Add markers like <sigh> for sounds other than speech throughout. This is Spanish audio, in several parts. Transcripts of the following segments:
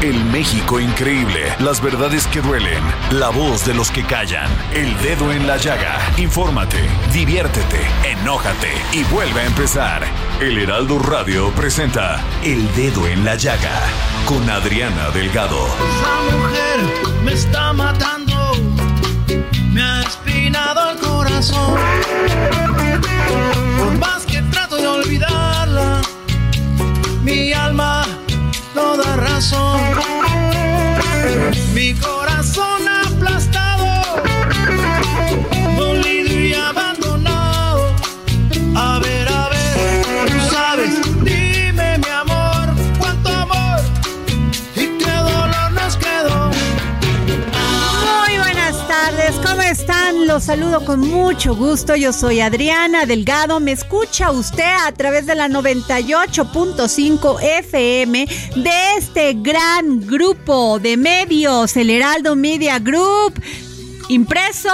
El México increíble, las verdades que duelen, la voz de los que callan, el dedo en la llaga. Infórmate, diviértete, enójate y vuelve a empezar. El Heraldo Radio presenta El Dedo en la Llaga con Adriana Delgado. Esa mujer me está matando, me ha espinado el corazón. Por más que trato de olvidarla, mi alma no Los saludo con mucho gusto. Yo soy Adriana Delgado. Me escucha usted a través de la 98.5 FM de este gran grupo de medios, el Heraldo Media Group, impreso.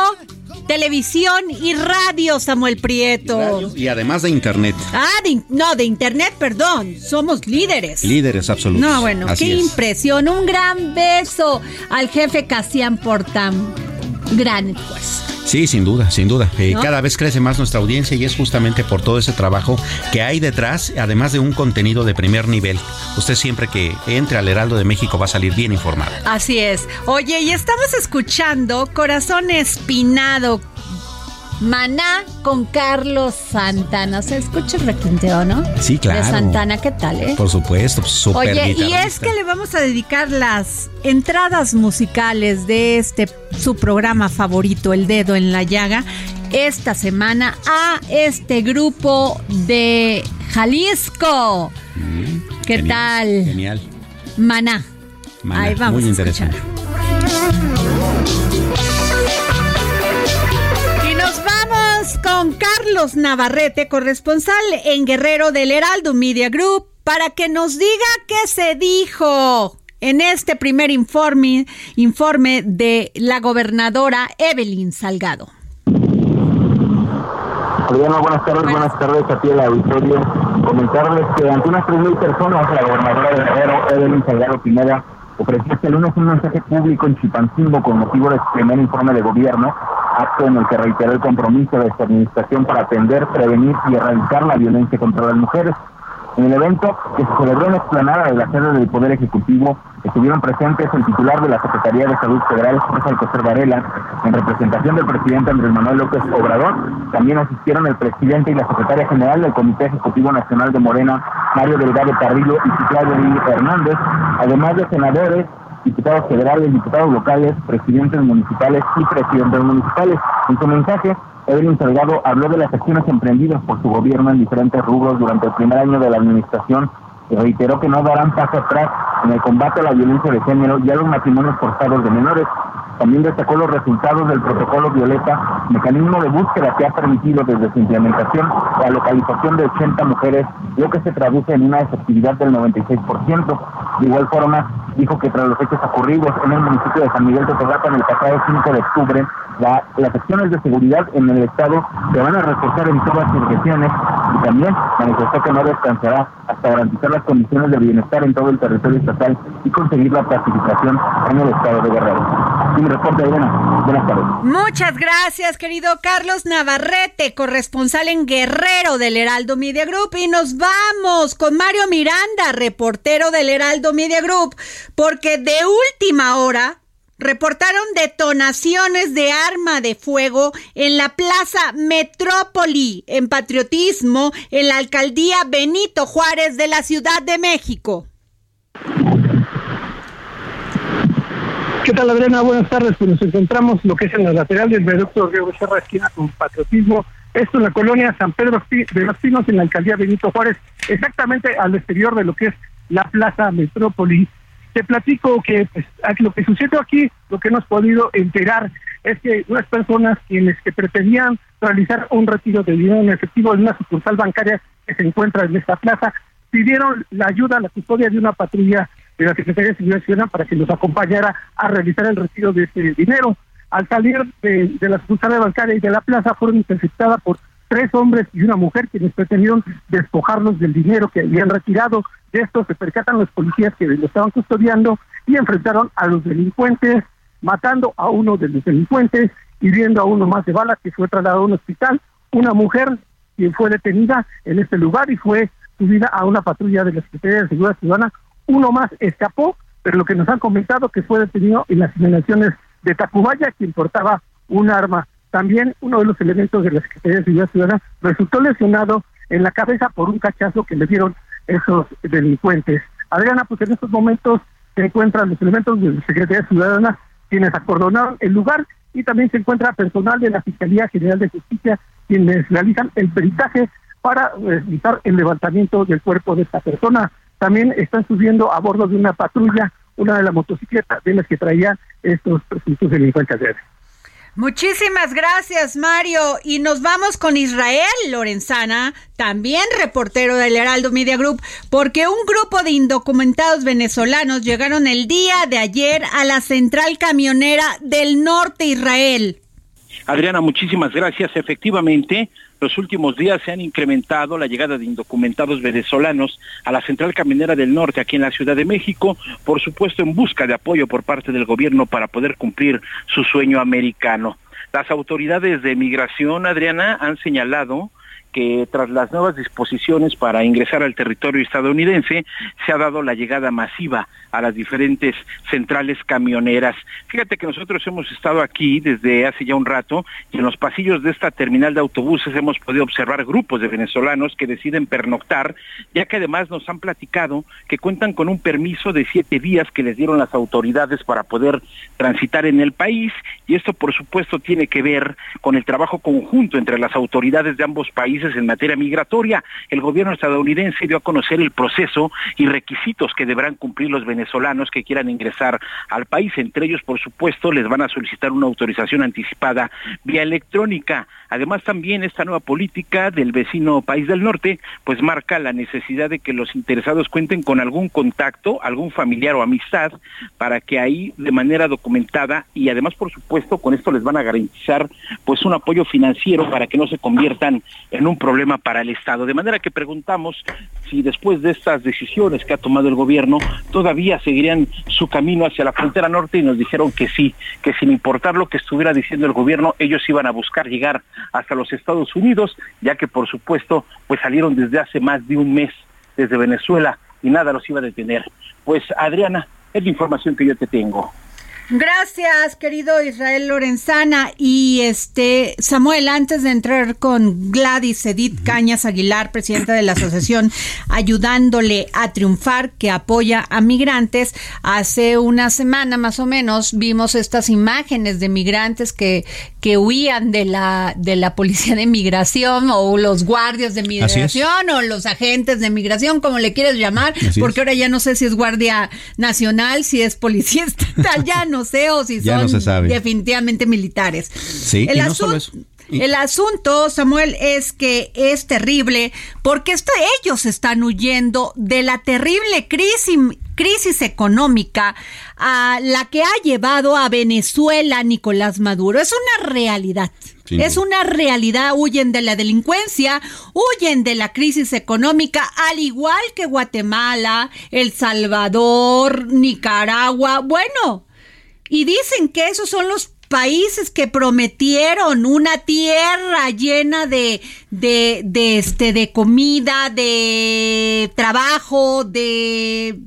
Televisión y radio, Samuel Prieto. Y además de internet. Ah, de- no, de internet, perdón. Somos líderes. Líderes absolutos. No, bueno, Así qué es. impresión. Un gran beso al jefe Casian por tan gran esfuerzo. Sí, sin duda, sin duda. Eh, ¿No? Cada vez crece más nuestra audiencia y es justamente por todo ese trabajo que hay detrás, además de un contenido de primer nivel. Usted siempre que entre al Heraldo de México va a salir bien informado. Así es. Oye, y estamos escuchando Corazón Espinado. Maná con Carlos Santana. Se escucha el requinteo, ¿no? Sí, claro. De Santana, ¿qué tal, eh? Por supuesto, pues, súper Oye, y es que le vamos a dedicar las entradas musicales de este su programa favorito, El Dedo en la Llaga, esta semana a este grupo de Jalisco. ¿Qué Genial, tal? Genial. Maná. Maná, Ahí vamos muy a interesante. Con Carlos Navarrete, corresponsal en Guerrero del Heraldo Media Group, para que nos diga qué se dijo en este primer informe, informe de la gobernadora Evelyn Salgado. Adriana, buenas tardes, buenas tardes a ti el auditorio. Comentarles que ante unas 3.000 personas, la gobernadora de Guerrero, Evelyn Salgado Pineda, ofreció este lunes un mensaje público en Chilpancingo con motivo de su primer informe de gobierno, acto en el que reiteró el compromiso de esta administración para atender, prevenir y erradicar la violencia contra las mujeres. En el evento, que se celebró en la explanada de la sede del Poder Ejecutivo, estuvieron presentes el titular de la Secretaría de Salud Federal, Jorge Alcocer Varela, en representación del presidente Andrés Manuel López Obrador. También asistieron el presidente y la secretaria general del Comité Ejecutivo Nacional de Morena, Mario Delgado Carrillo y Citlali Hernández, además de senadores, diputados federales, diputados locales, presidentes municipales y presidentes municipales. En su mensaje, Evelyn Salgado habló de las acciones emprendidas por su gobierno en diferentes rubros durante el primer año de la administración y reiteró que no darán paso atrás en el combate a la violencia de género y a los matrimonios forzados de menores. También destacó los resultados del protocolo Violeta, mecanismo de búsqueda que ha permitido desde su implementación la localización de 80 mujeres, lo que se traduce en una efectividad del 96%. De igual forma, dijo que tras los hechos ocurridos en el municipio de San Miguel de Togata el pasado 5 de octubre, la- las acciones de seguridad en el Estado se van a reforzar en todas sus regiones y también manifestó que no descansará hasta garantizar las condiciones de bienestar en todo el territorio estatal y conseguir la pacificación en el Estado de Guerrero. Reporte. Buenas tardes. Muchas gracias, querido Carlos Navarrete, corresponsal en Guerrero del Heraldo Media Group. Y nos vamos con Mario Miranda, reportero del Heraldo Media Group, porque de última hora reportaron detonaciones de arma de fuego en la Plaza Metrópoli, en patriotismo, en la alcaldía Benito Juárez de la Ciudad de México. ¿Qué tal, Adriana? Buenas tardes. Pues nos encontramos lo que es en la lateral del viaducto Río Becerra, esquina con patriotismo. Esto en la colonia San Pedro de los Pinos, en la alcaldía Benito Juárez, exactamente al exterior de lo que es la Plaza Metrópoli te platico que pues, lo que sucedió aquí, lo que hemos podido enterar es que unas personas quienes que pretendían realizar un retiro de dinero en efectivo en una sucursal bancaria que se encuentra en esta plaza, pidieron la ayuda, la custodia de una patrulla de la Secretaría de Seguridad Ciudadana para que los acompañara a realizar el retiro de ese dinero. Al salir de, de la sucursal bancaria y de la plaza fueron interceptadas por tres hombres y una mujer quienes pretendieron despojarlos del dinero que habían retirado. De esto se percatan los policías que lo estaban custodiando y enfrentaron a los delincuentes, matando a uno de los delincuentes, hiriendo a uno más de bala que fue trasladado a un hospital. Una mujer quien fue detenida en este lugar y fue subida a una patrulla de la Secretaría de Seguridad Ciudadana. Uno más escapó, pero lo que nos han comentado que fue detenido en las inmediaciones de Tacubaya, quien portaba un arma. También uno de los elementos de la Secretaría de Seguridad Ciudadana resultó lesionado en la cabeza por un cachazo que le dieron esos delincuentes. Adriana, pues en estos momentos se encuentran los elementos de la Secretaría Ciudadana quienes acordonaron el lugar y también se encuentra personal de la Fiscalía General de Justicia quienes realizan el peritaje para realizar el levantamiento del cuerpo de esta persona. También están subiendo a bordo de una patrulla una de las motocicletas de las que traían estos presuntos delincuentes. Muchísimas gracias, Mario. Y nos vamos con Israel Lorenzana, también reportero del Heraldo Media Group, porque un grupo de indocumentados venezolanos llegaron el día de ayer a la central camionera del norte Israel. Adriana, muchísimas gracias. Efectivamente, los últimos días se han incrementado la llegada de indocumentados venezolanos a la central camionera del norte aquí en la Ciudad de México, por supuesto en busca de apoyo por parte del gobierno para poder cumplir su sueño americano. Las autoridades de migración, Adriana, han señalado que tras las nuevas disposiciones para ingresar al territorio estadounidense se ha dado la llegada masiva a las diferentes centrales camioneras. Fíjate que nosotros hemos estado aquí desde hace ya un rato y en los pasillos de esta terminal de autobuses hemos podido observar grupos de venezolanos que deciden pernoctar, ya que además nos han platicado que cuentan con un permiso de siete días que les dieron las autoridades para poder transitar en el país y esto por supuesto tiene que ver con el trabajo conjunto entre las autoridades de ambos países en materia migratoria. El gobierno estadounidense dio a conocer el proceso y requisitos que deberán cumplir los venezolanos venezolanos que quieran ingresar al país. Entre ellos, por supuesto, les van a solicitar una autorización anticipada vía electrónica. Además, también esta nueva política del vecino país del norte, pues marca la necesidad de que los interesados cuenten con algún contacto, algún familiar o amistad, para que ahí de manera documentada y además, por supuesto, con esto les van a garantizar pues un apoyo financiero para que no se conviertan en un problema para el Estado. De manera que preguntamos si después de estas decisiones que ha tomado el gobierno, todavía seguirían su camino hacia la frontera norte y nos dijeron que sí, que sin importar lo que estuviera diciendo el gobierno, ellos iban a buscar llegar hasta los Estados Unidos, ya que por supuesto, pues salieron desde hace más de un mes desde Venezuela y nada los iba a detener. Pues Adriana, es la información que yo te tengo. Gracias, querido Israel Lorenzana. Y este, Samuel, antes de entrar con Gladys Edith Cañas Aguilar, presidenta de la asociación Ayudándole a Triunfar, que apoya a migrantes, hace una semana más o menos vimos estas imágenes de migrantes que, que huían de la, de la policía de migración o los guardias de migración o los agentes de migración, como le quieres llamar, porque ahora ya no sé si es guardia nacional, si es policía <laughs> estatal, ya no sé, o si son definitivamente militares. Sí, el, asunto, el asunto, Samuel, es que es terrible porque esto, ellos están huyendo de la terrible crisis, crisis económica a la que ha llevado a Venezuela Nicolás Maduro. Es una realidad. Es una realidad, huyen de la delincuencia, huyen de la crisis económica, al igual que Guatemala, El Salvador, Nicaragua. Bueno, Y dicen que esos son los países que prometieron una tierra llena de, de, de, este, de comida, de trabajo, de,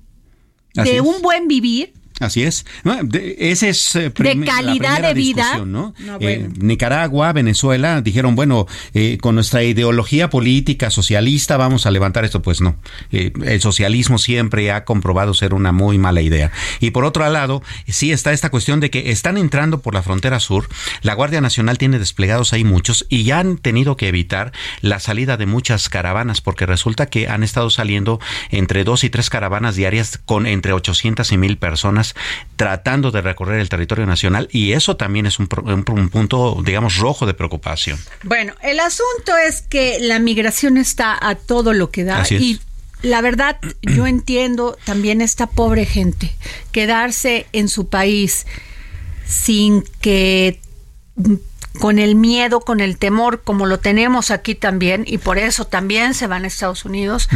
de un buen vivir Así es. Ese es eh, de calidad de vida. ¿no? Eh, Nicaragua, Venezuela dijeron, bueno, eh, con nuestra ideología política socialista vamos a levantar esto. Pues no. el socialismo siempre ha comprobado ser una muy mala idea. Y por otro lado, sí está esta cuestión de que están entrando por la frontera sur. La Guardia Nacional tiene desplegados ahí muchos y ya han tenido que evitar la salida de muchas caravanas porque resulta que han estado saliendo entre dos y tres caravanas diarias con entre 800 y mil personas tratando de recorrer el territorio nacional y eso también es un, punto, digamos, rojo de preocupación. Bueno, el asunto es que la migración está a todo lo que da y la verdad, yo entiendo también esta pobre gente quedarse en su país sin que con el miedo, con el temor, como lo tenemos aquí también, y por eso también se van a Estados Unidos,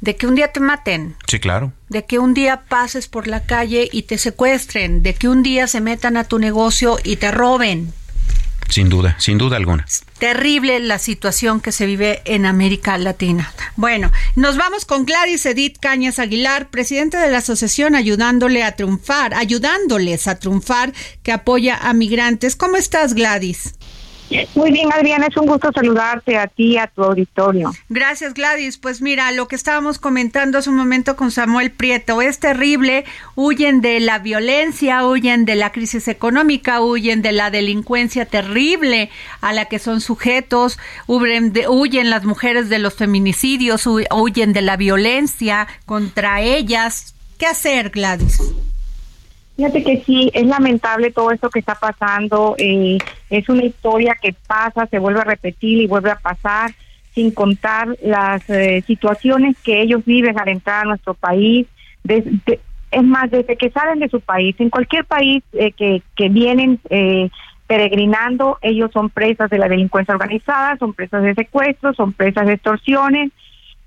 de que un día te maten. Sí, claro. De que un día pases por la calle y te secuestren, de que un día se metan a tu negocio y te roben. Sin duda, sin duda alguna. terrible la situación que se vive en América Latina. Bueno, nos vamos con Gladys Edith Cañas Aguilar, presidente de la asociación ayudándole a triunfar, ayudándoles a triunfar, que apoya a migrantes. ¿Cómo estás, Gladys? Muy bien, Adriana, es un gusto saludarte a ti y a tu auditorio. Gracias, Gladys. Pues mira, lo que estábamos comentando hace un momento con Samuel Prieto es terrible. Huyen de la violencia, huyen de la crisis económica, huyen de la delincuencia terrible a la que son sujetos, huyen, huyen las mujeres de los feminicidios, huyen de la violencia contra ellas. ¿Qué hacer, Gladys? Fíjate que sí, es lamentable todo esto que está pasando. Eh, es una historia que pasa, se vuelve a repetir y vuelve a pasar, sin contar las eh, situaciones que ellos viven al entrar a nuestro país. es más, desde que salen de su país, en cualquier país eh, que, que vienen peregrinando, ellos son presas de la delincuencia organizada, son presas de secuestros, son presas de extorsiones.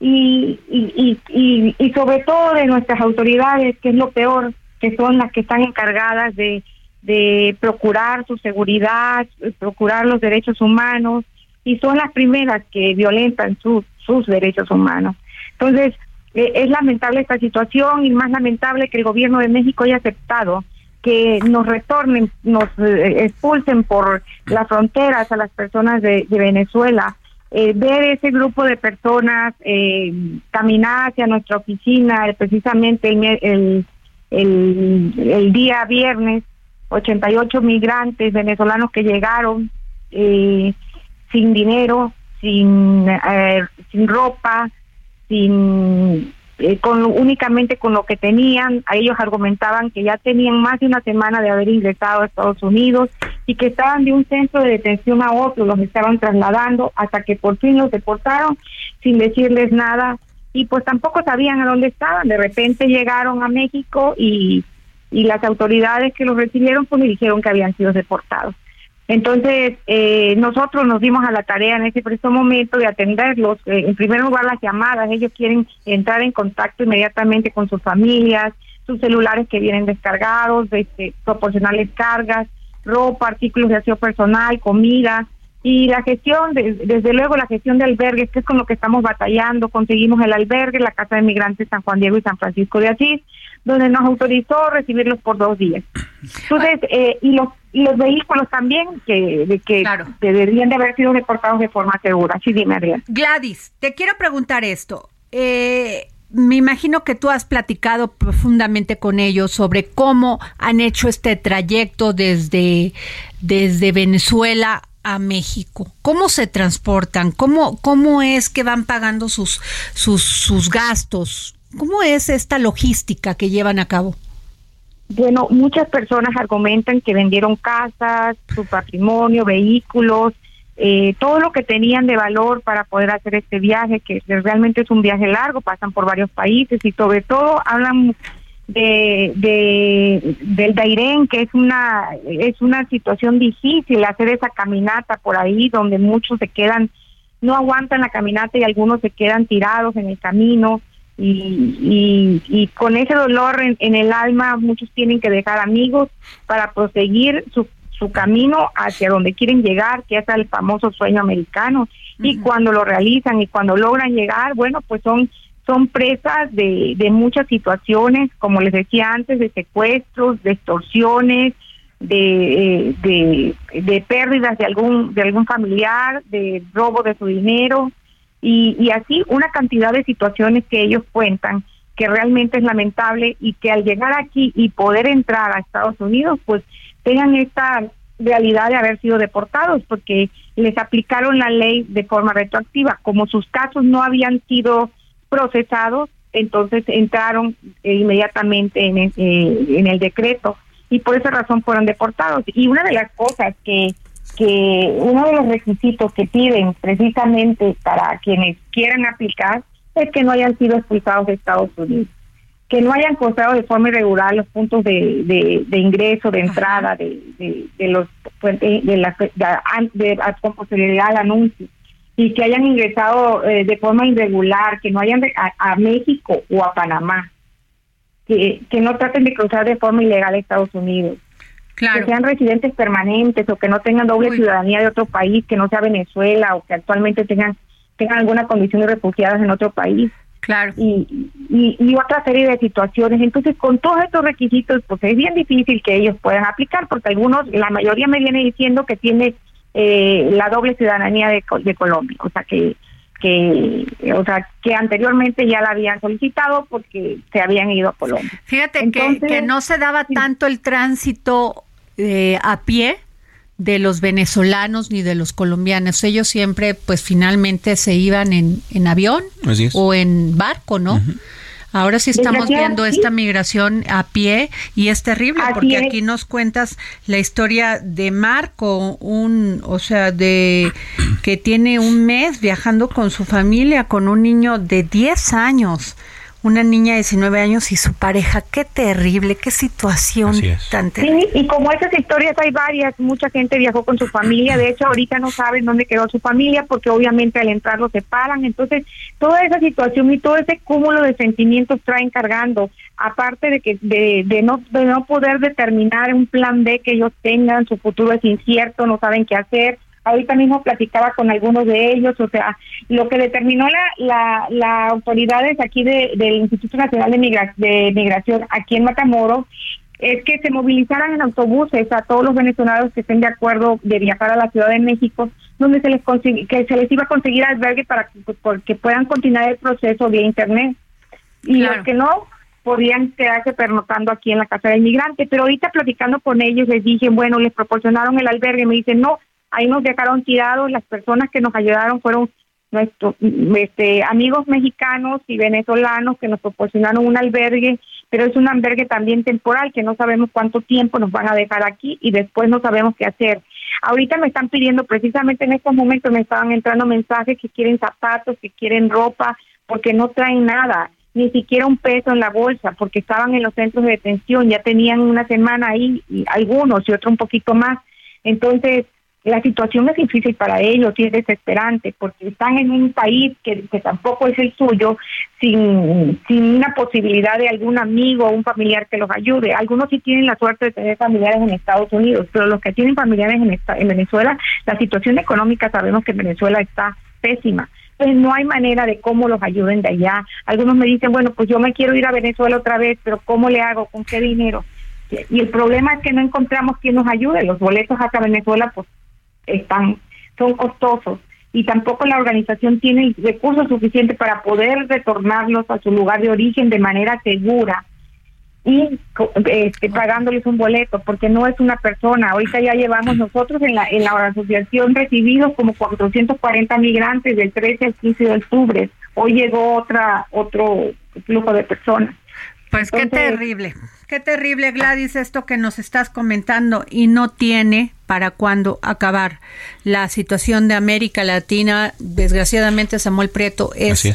Y, y, y, y sobre todo de nuestras autoridades, que es lo peor, que son las que están encargadas de, de procurar su seguridad, procurar los derechos humanos, y son las primeras que violentan sus derechos humanos. Entonces, eh, es lamentable esta situación y más lamentable que el gobierno de México haya aceptado que nos retornen, nos eh, expulsen por las fronteras a las personas de, Venezuela. Eh, ver ese grupo de personas caminar hacia nuestra oficina, precisamente el, el el, día viernes 88 migrantes venezolanos que llegaron eh, sin dinero, sin, eh, sin ropa, sin eh, con únicamente con lo que tenían. Ellos argumentaban que ya tenían más de una semana de haber ingresado a Estados Unidos y que estaban de un centro de detención a otro, los estaban trasladando hasta que por fin los deportaron sin decirles nada y pues tampoco sabían a dónde estaban. De repente llegaron a México y, y las autoridades que los recibieron pues le dijeron que habían sido deportados. Entonces, eh, nosotros nos dimos a la tarea en ese preciso momento de atenderlos. Eh, en primer lugar, las llamadas. Ellos quieren entrar en contacto inmediatamente con sus familias, sus celulares que vienen descargados, de, este, proporcionarles cargas, ropa, artículos de aseo personal, comida. Y la gestión, desde luego la gestión de albergues, que es con lo que estamos batallando, conseguimos el albergue, la Casa de Migrantes San Juan Diego y San Francisco de Asís, donde nos autorizó recibirlos por dos días. Entonces, eh, y los y los vehículos también que, de que deberían de haber sido deportados de forma segura. Sí, dime, Adrián. Gladys, te quiero preguntar esto. Eh, me imagino que tú has platicado profundamente con ellos sobre cómo han hecho este trayecto desde, desde Venezuela a México? ¿Cómo se transportan? ¿Cómo, cómo es que van pagando sus, sus, sus gastos? ¿Cómo es esta logística que llevan a cabo? Bueno, muchas personas argumentan que vendieron casas, su patrimonio, vehículos, eh, todo lo que tenían de valor para poder hacer este viaje, que realmente es un viaje largo, pasan por varios países y sobre todo hablan de, de del Dairén, que es una es una situación difícil hacer esa caminata por ahí donde muchos se quedan no aguantan la caminata y algunos se quedan tirados en el camino y, y, con ese dolor en, en, el alma muchos tienen que dejar amigos para proseguir su, su camino hacia donde quieren llegar, que es el famoso sueño americano. Y cuando lo realizan y cuando logran llegar, bueno, pues son son presas de, de muchas situaciones, como les decía antes, de secuestros, de extorsiones, de, eh, de, de, pérdidas de algún, de algún familiar, de robo de su dinero y, y así una cantidad de situaciones que ellos cuentan que realmente es lamentable y que al llegar aquí y poder entrar a Estados Unidos, pues tengan esta realidad de haber sido deportados porque les aplicaron la ley de forma retroactiva. Como sus casos no habían sido procesados, entonces entraron inmediatamente en, eh, en el decreto y por esa razón fueron deportados. Y una de las cosas que, que uno de los requisitos que piden precisamente para quienes quieran aplicar es que no hayan sido expulsados de Estados Unidos, que no hayan cruzado de forma irregular los puntos de, de, ingreso, de entrada, de, de, los pues, de, la de, con posibilidad de anuncio y que hayan ingresado eh, de forma irregular, que no hayan a México o a Panamá que, no traten de cruzar de forma ilegal a Estados Unidos. Que sean residentes permanentes o que no tengan doble ciudadanía de otro país, que no sea Venezuela o que actualmente tengan tengan alguna condición de refugiados en otro país. Claro. Y, y, otra serie de situaciones. Entonces, con todos estos requisitos, pues es bien difícil que ellos puedan aplicar, porque algunos, la mayoría me viene diciendo que tiene eh, la doble ciudadanía de, de Colombia. O sea, que que, o sea, que anteriormente ya la habían solicitado porque se habían ido a Colombia. Fíjate que, que, no se daba tanto el tránsito eh, a pie de los venezolanos ni de los colombianos. Ellos siempre, pues finalmente se iban en, en avión o en barco, ¿no? Ahora sí estamos viendo esta migración a pie y es terrible porque aquí nos cuentas la historia de Marco, un, o sea, de que tiene un mes viajando con su familia, con un niño de 10 años una niña de 19 años y su pareja. Qué terrible, qué situación tan terrible. Sí, y como esas historias hay varias, mucha gente viajó con su familia, de hecho ahorita no saben dónde quedó su familia porque obviamente al entrar lo separan, entonces toda esa situación y todo ese cúmulo de sentimientos traen cargando, aparte de que de, de no de no poder determinar un plan B que ellos tengan, su futuro es incierto, no saben qué hacer, ahorita mismo platicaba con algunos de ellos, o sea, lo que determinó la, la, autoridades aquí de, del Instituto Nacional de, de Migración aquí en Matamoros es que se movilizaran en autobuses a todos los venezolanos que estén de acuerdo de viajar a la Ciudad de México, donde se les que se les iba a conseguir albergue para que, puedan continuar el proceso vía internet. Y los que no, podían quedarse pernotando aquí en la casa del migrante. Pero ahorita platicando con ellos les dije, bueno, les proporcionaron el albergue, me dicen, no, ahí nos dejaron tirados, las personas que nos ayudaron fueron nuestros este, amigos mexicanos y venezolanos que nos proporcionaron un albergue, pero es un albergue también temporal que no sabemos cuánto tiempo nos van a dejar aquí y después no sabemos qué hacer. Ahorita me están pidiendo, precisamente en estos momentos me estaban entrando mensajes que quieren zapatos, que quieren ropa, porque no traen nada, ni siquiera un peso en la bolsa, porque estaban en los centros de detención, ya tenían una semana ahí, y algunos y otros un poquito más. Entonces, la situación es difícil para ellos y es desesperante porque están en un país que, tampoco es el suyo sin, sin una posibilidad de algún amigo o un familiar que los ayude. Algunos sí tienen la suerte de tener familiares en Estados Unidos, pero los que tienen familiares en, en Venezuela, la situación económica sabemos que en Venezuela está pésima. Pues no hay manera de cómo los ayuden de allá. Algunos me dicen, bueno, pues yo me quiero ir a Venezuela otra vez, pero ¿cómo le hago? ¿Con qué dinero? Y el problema es que no encontramos quien nos ayude. Los boletos hasta Venezuela, pues están, son costosos y tampoco la organización tiene el recurso suficiente para poder retornarlos a su lugar de origen de manera segura y este, pagándoles un boleto, porque no es una persona. Ahorita ya llevamos nosotros en la, en la asociación recibidos como 440 migrantes del 13 al 15 de octubre. Hoy llegó otra otro flujo de personas. Pues qué terrible, qué terrible Gladys esto que nos estás comentando y no tiene para cuándo acabar. La situación de América Latina, desgraciadamente, Samuel Prieto, es,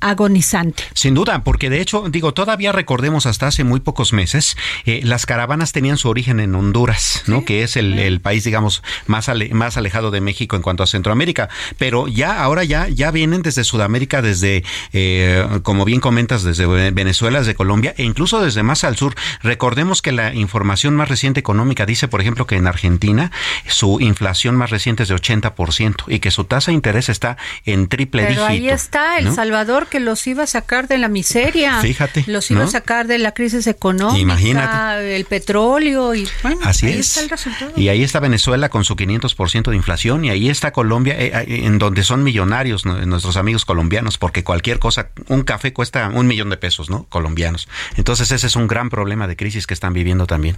agonizante. Sin duda, porque de hecho, digo, todavía recordemos hasta hace muy pocos meses, eh, las caravanas tenían su origen en Honduras, ¿no? Que es el, el país, digamos, más, ale- más alejado de México en cuanto a Centroamérica. Pero ya, ahora ya, ya vienen desde Sudamérica, desde, eh, como bien comentas, desde Venezuela, desde Colombia e incluso desde más al sur. Recordemos que la información más reciente económica dice, por ejemplo, que en Argentina su inflación más reciente es de 80% y que su tasa de interés está en triple Pero dígito. ahí está El ¿no? Salvador que los iba a sacar de la miseria. Fíjate, Los iba ¿no? a sacar de la crisis económica. Imagínate. El petróleo y bueno, Así ahí es. está el resultado. Y ahí está Venezuela con su 500% de inflación y ahí está Colombia, eh, eh, en donde son millonarios nuestros amigos colombianos, porque cualquier cosa, un café cuesta un millón de pesos, ¿no? Colombianos. Entonces ese es un gran problema de crisis que están viviendo también.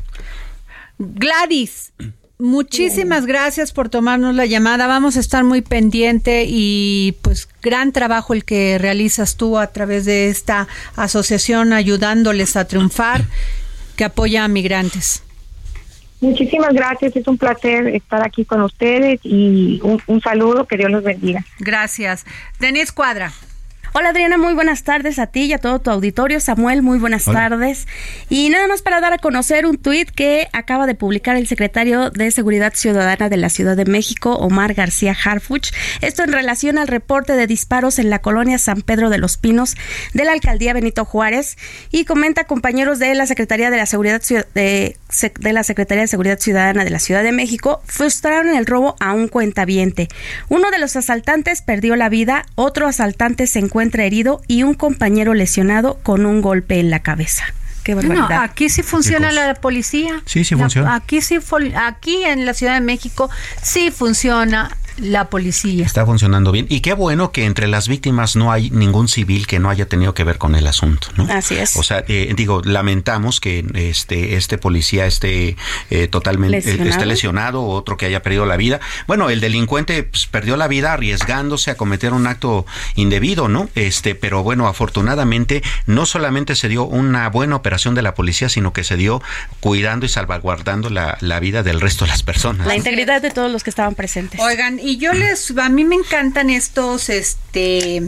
Gladys, muchísimas gracias por tomarnos la llamada. Vamos a estar muy pendiente y pues gran trabajo el que realizas tú a través de esta asociación ayudándoles a triunfar que apoya a migrantes. Muchísimas gracias, es un placer estar aquí con ustedes y un, un saludo, que Dios los bendiga. Gracias. Denis Cuadra. Hola Adriana, muy buenas tardes a ti y a todo tu auditorio. Samuel, muy buenas Hola. tardes. Y nada más para dar a conocer un tuit que acaba de publicar el secretario de Seguridad Ciudadana de la Ciudad de México, Omar García Harfuch. Esto en relación al reporte de disparos en la colonia San Pedro de los Pinos de la alcaldía Benito Juárez. Y comenta compañeros de la Secretaría de la Seguridad de la Secretaría de Seguridad Ciudadana de la Ciudad de México frustraron el robo a un cuentaviente. Uno de los asaltantes perdió la vida, otro asaltante se encuentra herido y un compañero lesionado con un golpe en la cabeza. Qué No, aquí sí funciona la policía. Sí, sí La- funciona. Aquí sí, aquí en la Ciudad de México sí funciona la policía. Está funcionando bien. Y qué bueno que entre las víctimas no hay ningún civil que no haya tenido que ver con el asunto, ¿no? Así es. O sea, eh, digo, lamentamos que este este policía esté eh, totalmente Lesionado. esté lesionado, otro que haya perdido la vida. Bueno, el delincuente pues, perdió la vida arriesgándose a cometer un acto indebido, ¿no? Este, pero bueno, afortunadamente no solamente se dio una buena operación de la policía, sino que se dio cuidando y salvaguardando la, la vida del resto de las personas. La integridad de todos los que estaban presentes. Oigan, y yo les, a mí me encantan estos, este,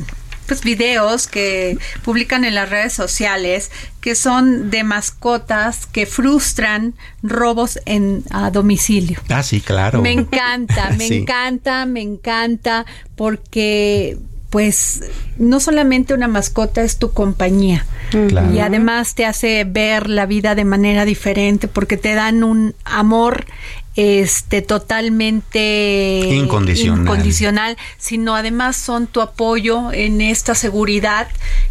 pues videos que publican en las redes sociales que son de mascotas que frustran robos en a domicilio. Ah, sí, claro. Me encanta, <laughs> me Sí. encanta, me encanta, porque pues no solamente una mascota es tu compañía Claro. y además te hace ver la vida de manera diferente porque te dan un amor este totalmente Incondicional. incondicional, sino además son tu apoyo en esta seguridad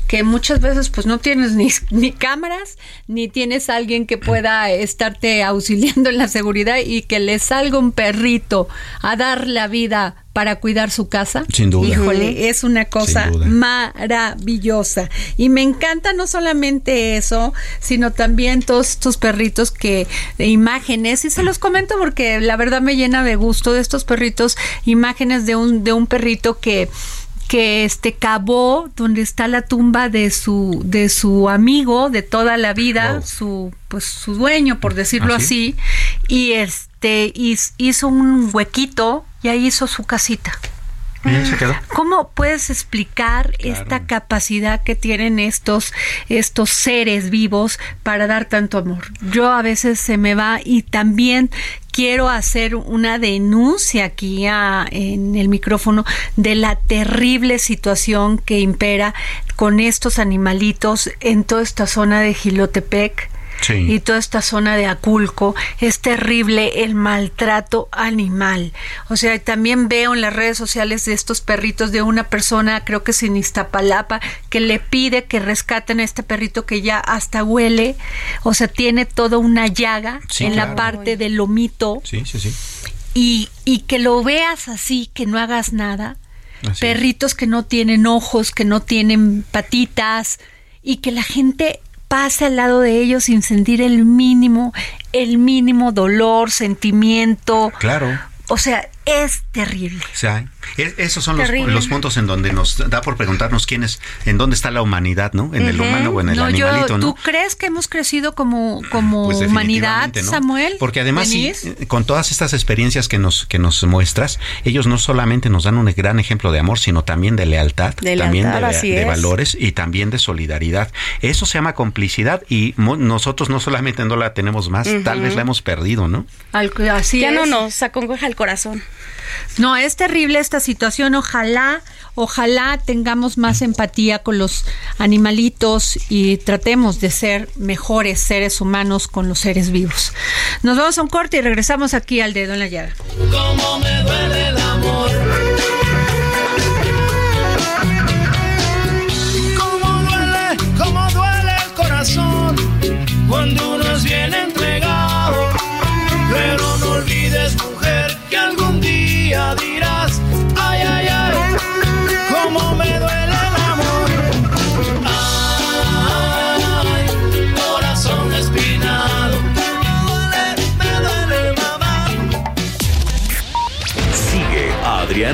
que muchas veces pues no tienes ni, ni cámaras ni tienes alguien que pueda estarte auxiliando en la seguridad y que le salga un perrito a dar la vida para cuidar su casa. Sin duda. Híjole, es una cosa maravillosa. Y me encanta no solamente eso, sino también todos estos perritos que, de imágenes, y se los comento porque la verdad me llena de gusto de estos perritos, imágenes de un, de un perrito que que este cavó donde está la tumba de su de su amigo de toda la vida Wow. su pues su dueño por decirlo ¿Ah, así y este hizo un huequito y ahí hizo su casita. ¿Cómo puedes explicar Claro. esta capacidad que tienen estos, estos seres vivos para dar tanto amor? Yo a veces se me va y también quiero hacer una denuncia aquí a- en el micrófono de la terrible situación que impera con estos animalitos en toda esta zona de Gilotepec Sí. y toda esta zona de Aculco. Es terrible el maltrato animal. O sea, también veo en las redes sociales de estos perritos de una persona, creo que es en Iztapalapa, que le pide que rescaten a este perrito que ya hasta huele. O sea, tiene toda una llaga Sí, en la parte del lomito. Sí, sí, sí. Y, y que lo veas así, que no hagas nada. Así es. Perritos que no tienen ojos, que no tienen patitas y que la gente pase al lado de ellos sin sentir el mínimo, el mínimo dolor, sentimiento. Claro. O sea, es terrible. O sea, Esos son los, los, puntos en donde nos da por preguntarnos quién es, en dónde está la humanidad, ¿no? En el humano o en el animalito, ¿no? ¿Tú crees que hemos crecido como, como pues humanidad, Samuel? Porque además, sí, con todas estas experiencias que nos, que nos muestras, ellos no solamente nos dan un gran ejemplo de amor, sino también de lealtad, también de, valores y también de solidaridad. Eso se llama complicidad y nosotros no solamente no la tenemos más, tal vez la hemos perdido, ¿no? así ya no nos acongoja el corazón. No, es terrible esta situación. Ojalá, ojalá tengamos más empatía con los animalitos y tratemos de ser mejores seres humanos con los seres vivos. Nos vamos a un corte y regresamos aquí al dedo en la llaga. Cómo duele el corazón cuando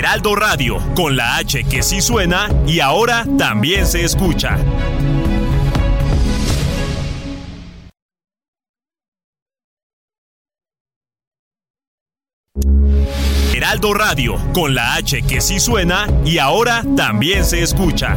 Heraldo Radio, con la H que sí suena y ahora también se escucha. Heraldo Radio, con la H que sí suena y ahora también se escucha.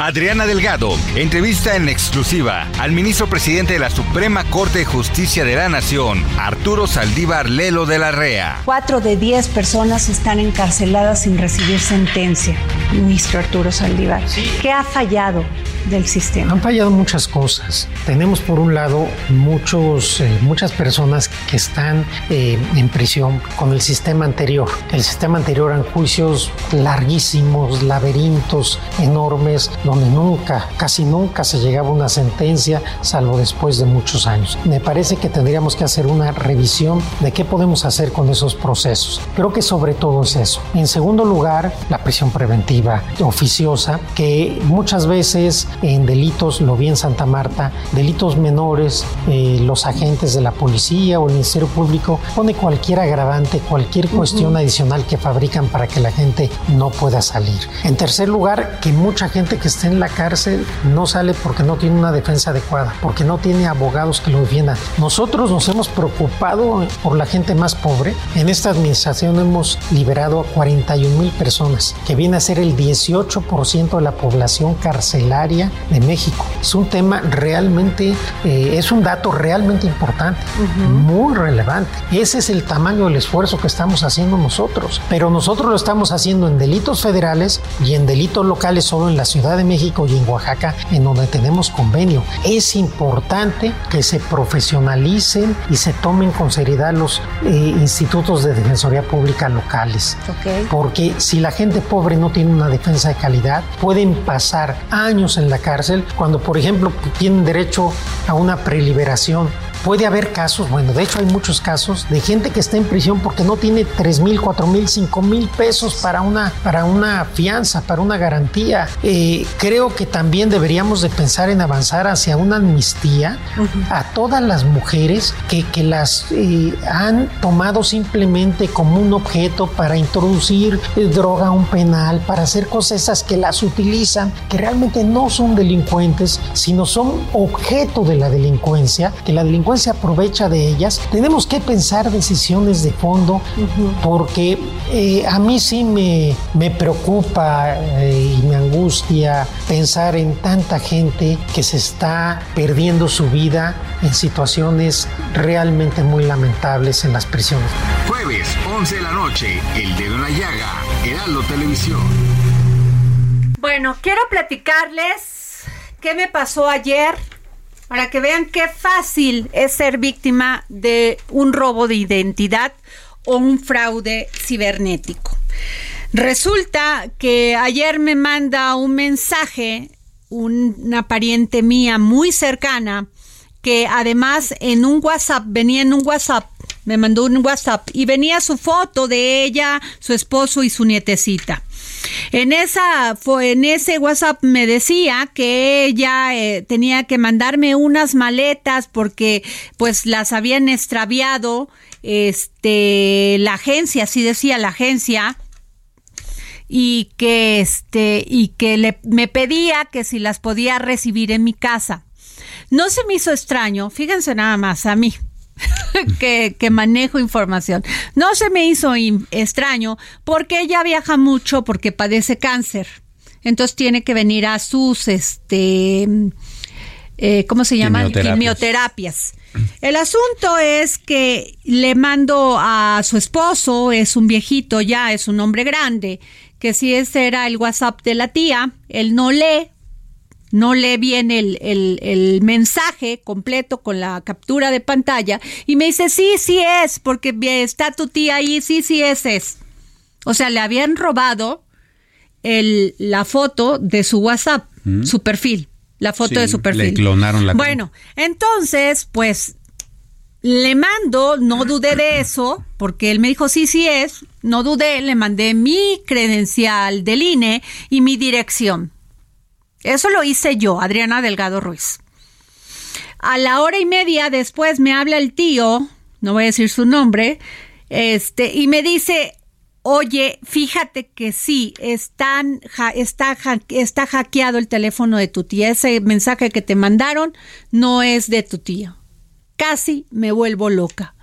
Adriana Delgado entrevista en exclusiva al ministro presidente de la Suprema Corte de Justicia de la Nación, Arturo Saldívar Lelo de la REA. Cuatro de diez personas están encarceladas sin recibir sentencia. Ministro Arturo Saldívar, ¿qué ha fallado del sistema? Han fallado muchas cosas. Tenemos por un lado muchos, eh, muchas personas que están eh, en prisión con el sistema anterior. El sistema anterior eran juicios larguísimos, laberintos enormes, donde nunca, casi nunca se llegaba a una sentencia, salvo después de muchos años. Me parece que tendríamos que hacer una revisión de qué podemos hacer con esos procesos. Creo que sobre todo es eso. En segundo lugar, la prisión preventiva oficiosa, que muchas veces en delitos, lo vi en Santa Marta, delitos menores, eh, los agentes de la policía o el Ministerio Público pone cualquier agravante, cualquier cuestión adicional que fabrican para que la gente no pueda salir. En tercer lugar, que mucha gente que está en la cárcel no sale porque no tiene una defensa adecuada, porque no tiene abogados que lo defiendan. Nosotros nos hemos preocupado por la gente más pobre. En esta administración hemos liberado a 41 mil personas, que viene a ser el 18% de la población carcelaria de México. Es un tema realmente, eh, es un dato realmente importante, muy relevante. Ese es el tamaño del esfuerzo que estamos haciendo nosotros, pero nosotros lo estamos haciendo en delitos federales y en delitos locales solo en la Ciudad de México y en Oaxaca, en donde tenemos convenio. Es importante que se profesionalicen y se tomen con seriedad los eh, institutos de defensoría pública locales. Porque si la gente pobre no tiene una defensa de calidad, pueden pasar años en la cárcel cuando, por ejemplo, tienen derecho a una preliberación puede haber casos, bueno, de hecho hay muchos casos de gente que está en prisión porque no tiene 3 mil, 4 mil, 5 mil pesos para una, para una fianza, para una garantía. Eh, creo que también deberíamos de pensar en avanzar hacia una amnistía a todas las mujeres que, que las eh, han tomado simplemente como un objeto para introducir eh, droga a un penal, para hacer cosas esas que las utilizan, que realmente no son delincuentes, sino son objeto de la delincuencia, que la delincuencia aprovecha de ellas. Tenemos que pensar decisiones de fondo porque eh, a mí sí me, me preocupa eh, y me angustia pensar en tanta gente que se está perdiendo su vida en situaciones realmente muy lamentables en las prisiones. Jueves, 11 de la noche, El Dedo en la Llaga, Heraldo Televisión. Bueno, quiero platicarles qué me pasó ayer para que vean qué fácil es ser víctima de un robo de identidad o un fraude cibernético. Resulta que ayer me manda un mensaje una pariente mía muy cercana que además en un WhatsApp, venía en un WhatsApp, me mandó un WhatsApp y venía su foto de ella, su esposo y su nietecita. En esa fue en ese WhatsApp me decía que ella eh, tenía que mandarme unas maletas porque pues las habían extraviado este la agencia, así decía la agencia y que este y que le, me pedía que si las podía recibir en mi casa. No se me hizo extraño, fíjense nada más a mí. <laughs> que, que, manejo información. No se me hizo extraño porque ella viaja mucho porque padece cáncer. Entonces tiene que venir a sus, este, eh, ¿cómo se llama? Quimioterapias. Quimioterapias. El asunto es que le mando a su esposo, es un viejito ya, es un hombre grande, que si ese era el WhatsApp de la tía, él no lee, no lee bien el, el, el, mensaje completo con la captura de pantalla y me dice, sí, sí es, porque está tu tía ahí, sí, sí es, es. O sea, le habían robado el, la foto de su WhatsApp, mm. su perfil, la foto sí, de su perfil. Le clonaron la Bueno, entonces, pues le mando, no dudé de eso, porque él me dijo, sí, sí es, no dudé, le mandé mi credencial del INE y mi dirección. Eso lo hice yo, Adriana Delgado Ruiz. A la hora y media después me habla el tío, no voy a decir su nombre, este, y me dice, oye, fíjate que sí, están, está, está hackeado el teléfono de tu tía. Ese mensaje que te mandaron no es de tu tía. Casi me vuelvo loca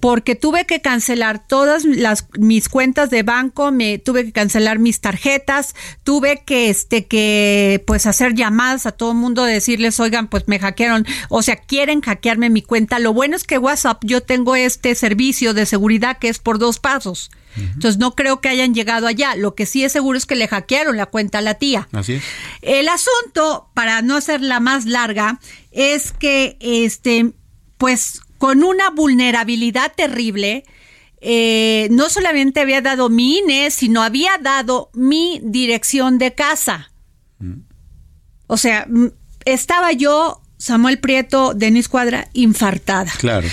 porque tuve que cancelar todas las mis cuentas de banco, me tuve que cancelar mis tarjetas, tuve que este que pues hacer llamadas a todo el mundo decirles, "Oigan, pues me hackearon, o sea, quieren hackearme mi cuenta." Lo bueno es que WhatsApp yo tengo este servicio de seguridad que es por dos pasos. Uh -huh. Entonces no creo que hayan llegado allá. Lo que sí es seguro es que le hackearon la cuenta a la tía. Así es. El asunto, para no hacerla más larga, es que este pues con una vulnerabilidad terrible, eh, no solamente había dado mi INE, sino había dado mi dirección de casa. Mm. O sea, estaba yo, Samuel Prieto, Denis Cuadra, infartada. Claro.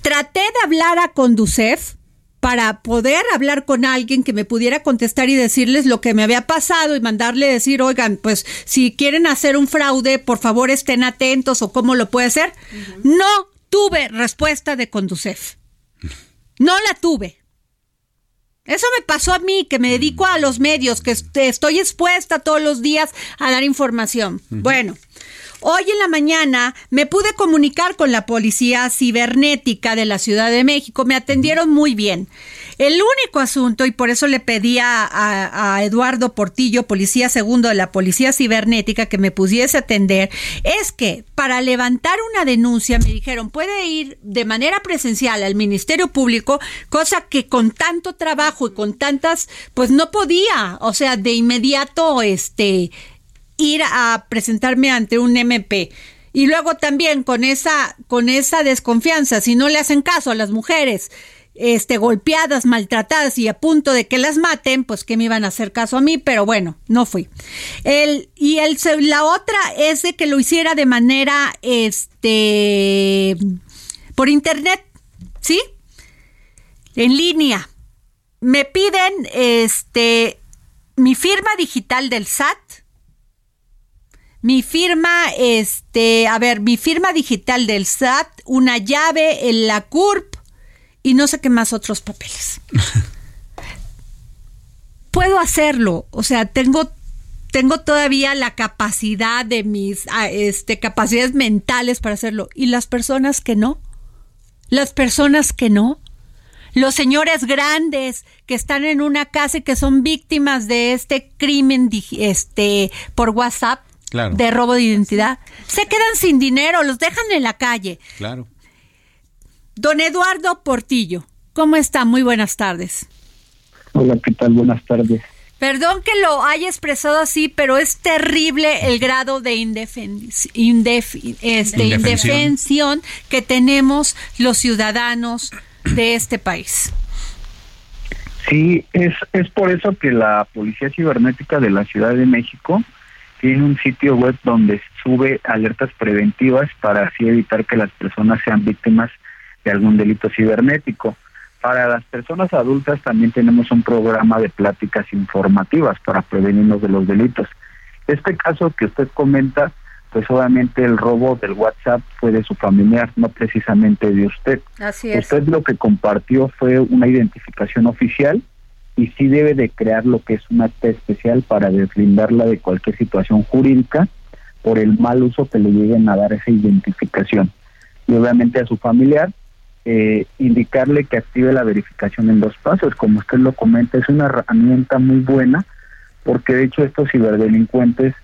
Traté de hablar a Conducef para poder hablar con alguien que me pudiera contestar y decirles lo que me había pasado y mandarle decir, oigan, pues si quieren hacer un fraude, por favor estén atentos o cómo lo puede hacer. Uh -huh. No tuve respuesta de Conducef. No la tuve. Eso me pasó a mí, que me dedico a los medios, que estoy expuesta todos los días a dar información. Bueno, hoy en la mañana me pude comunicar con la policía cibernética de la Ciudad de México. Me atendieron muy bien. El único asunto, y por eso le pedí a, a, a, Eduardo Portillo, policía segundo de la Policía Cibernética, que me pudiese atender, es que para levantar una denuncia me dijeron, puede ir de manera presencial al Ministerio Público, cosa que con tanto trabajo y con tantas, pues no podía, o sea, de inmediato, este, ir a presentarme ante un MP. Y luego también con esa, con esa desconfianza, si no le hacen caso a las mujeres, este, golpeadas, maltratadas y a punto de que las maten, pues que me iban a hacer caso a mí, pero bueno, no fui. El, y el, la otra es de que lo hiciera de manera, este, por internet, ¿sí? En línea. Me piden este mi firma digital del SAT, mi firma, este, a ver, mi firma digital del SAT, una llave en la CURP y no sé qué más otros papeles. <laughs> Puedo hacerlo, o sea, tengo tengo todavía la capacidad de mis ah, este, capacidades mentales para hacerlo. ¿Y las personas que no? Las personas que no. Los señores grandes que están en una casa y que son víctimas de este crimen este, por WhatsApp de robo de identidad, se quedan sin dinero, los dejan en la calle. Claro. Don Eduardo Portillo, ¿cómo está? Muy buenas tardes. Hola, ¿qué tal? Buenas tardes. Perdón que lo haya expresado así, pero es terrible el grado de este, indefensión que tenemos los ciudadanos de este país. Sí, es, es por eso que la Policía Cibernética de la Ciudad de México tiene un sitio web donde sube alertas preventivas para así evitar que las personas sean víctimas de algún delito cibernético. Para las personas adultas también tenemos un programa de pláticas informativas para prevenirnos de los delitos. Este caso que usted comenta, pues obviamente el robo del WhatsApp fue de su familiar, no precisamente de usted. Así es. Usted lo que compartió fue una identificación oficial y sí debe de crear lo que es un acta especial para deslindarla de cualquier situación jurídica por el mal uso que le lleguen a dar esa identificación. Y obviamente a su familiar eh, indicarle que active la verificación en dos pasos. Como usted lo comenta, es una herramienta muy buena porque de hecho estos ciberdelincuentes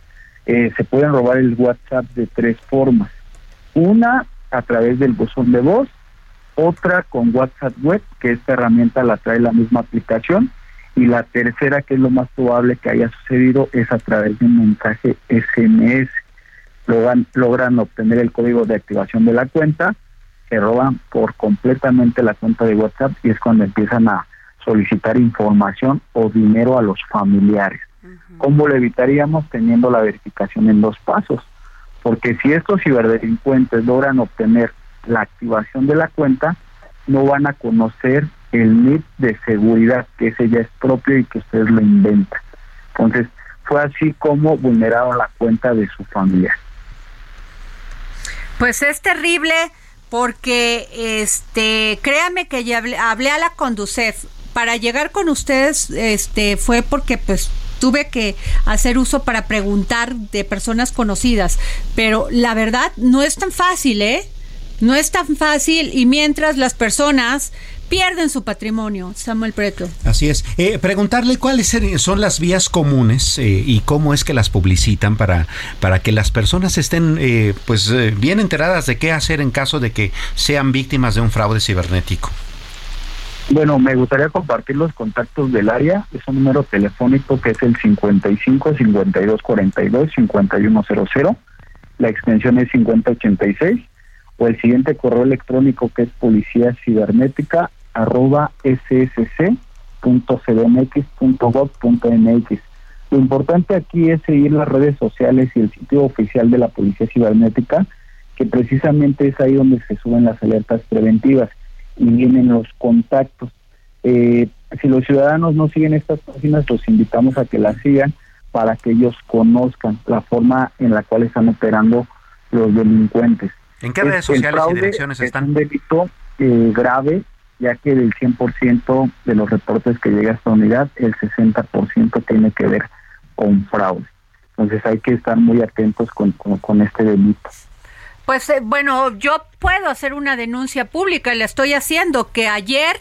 eh, se pueden robar el WhatsApp de tres formas. Una a través del buzón de voz, otra con WhatsApp Web, que esta herramienta la trae la misma aplicación, y la tercera, que es lo más probable que haya sucedido, es a través de un mensaje SMS. Logran, logran obtener el código de activación de la cuenta que roban por completamente la cuenta de WhatsApp y es cuando empiezan a solicitar información o dinero a los familiares. ¿Cómo lo evitaríamos teniendo la verificación en dos pasos? Porque si estos ciberdelincuentes logran obtener la activación de la cuenta, no van a conocer el NIP de seguridad, que ese ya es propio y que ustedes lo inventan. Entonces, fue así como vulneraron la cuenta de su familia. Pues es terrible porque este créame que ya hablé, a la Conducef para llegar con ustedes este fue porque pues tuve que hacer uso para preguntar de personas conocidas, pero la verdad no es tan fácil, ¿eh? No es tan fácil y mientras las personas pierden su patrimonio, Samuel Preto. Así es. Eh, preguntarle cuáles son las vías comunes eh, y cómo es que las publicitan para, para que las personas estén eh, pues bien enteradas de qué hacer en caso de que sean víctimas de un fraude cibernético. Bueno, me gustaría compartir los contactos del área. Es un número telefónico que es el 55 52 42 5100. La extensión es 5086 o el siguiente correo electrónico que es policía cibernética arroba ssc.cdmx.gov.mx. Lo importante aquí es seguir las redes sociales y el sitio oficial de la Policía Cibernética, que precisamente es ahí donde se suben las alertas preventivas y vienen los contactos. Eh, si los ciudadanos no siguen estas páginas, los invitamos a que las sigan para que ellos conozcan la forma en la cual están operando los delincuentes. ¿En qué redes sociales y direcciones están? Es un delito eh, grave ya que del 100% de los reportes que llega a esta unidad, el 60% tiene que ver con fraude. Entonces hay que estar muy atentos con, con, este delito. Pues eh, bueno, yo puedo hacer una denuncia pública, la estoy haciendo, que ayer